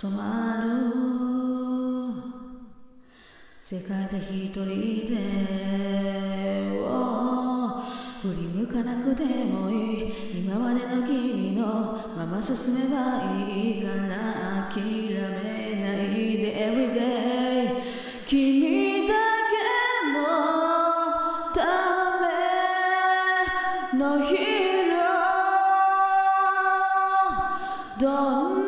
染まる世界で一人でを振り向かなくてもいい今までの君のまま進めばいいから諦めないで Everyday 君だけのためのヒーローどんな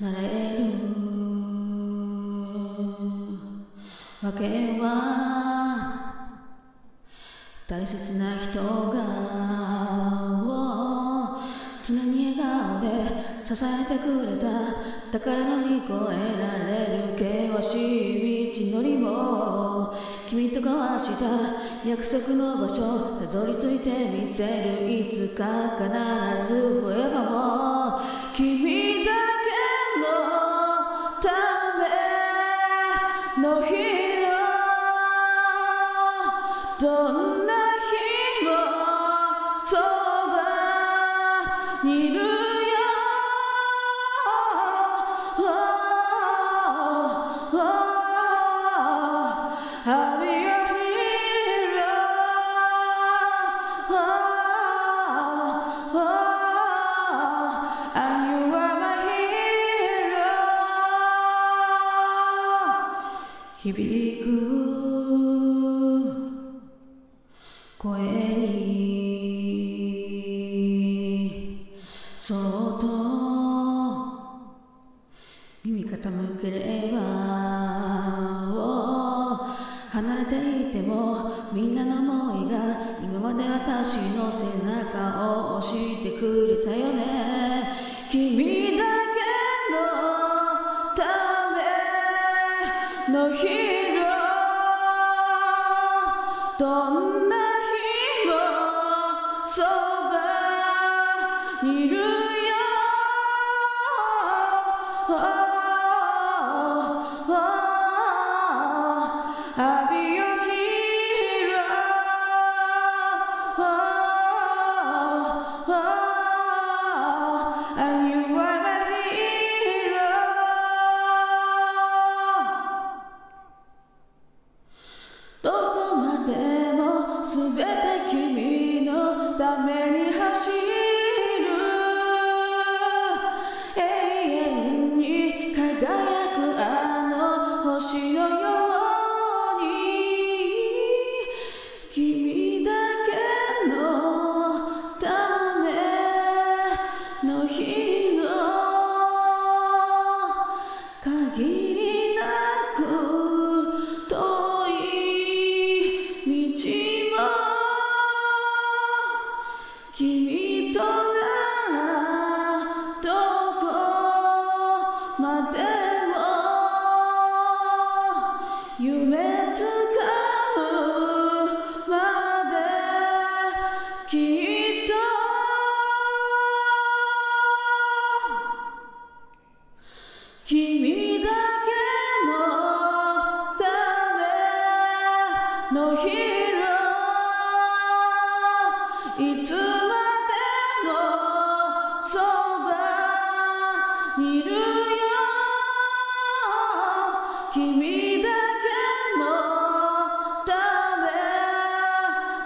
なれる。わけは大切な人が常に笑顔で支えてくれただから乗り越えられる険しい道のりも君と交わした約束の場所たどり着いてみせる。いつか必ず増えばも君だのヒーローどんな日もそばにいるよ。I'll be your 響く声にそっと耳傾ければ離れていてもみんなの思いが今まで私の背中を押してくれたよね君だどんな日もそばにいるよ。の夢つかむまできっと君だけのためのヒーロー。いつ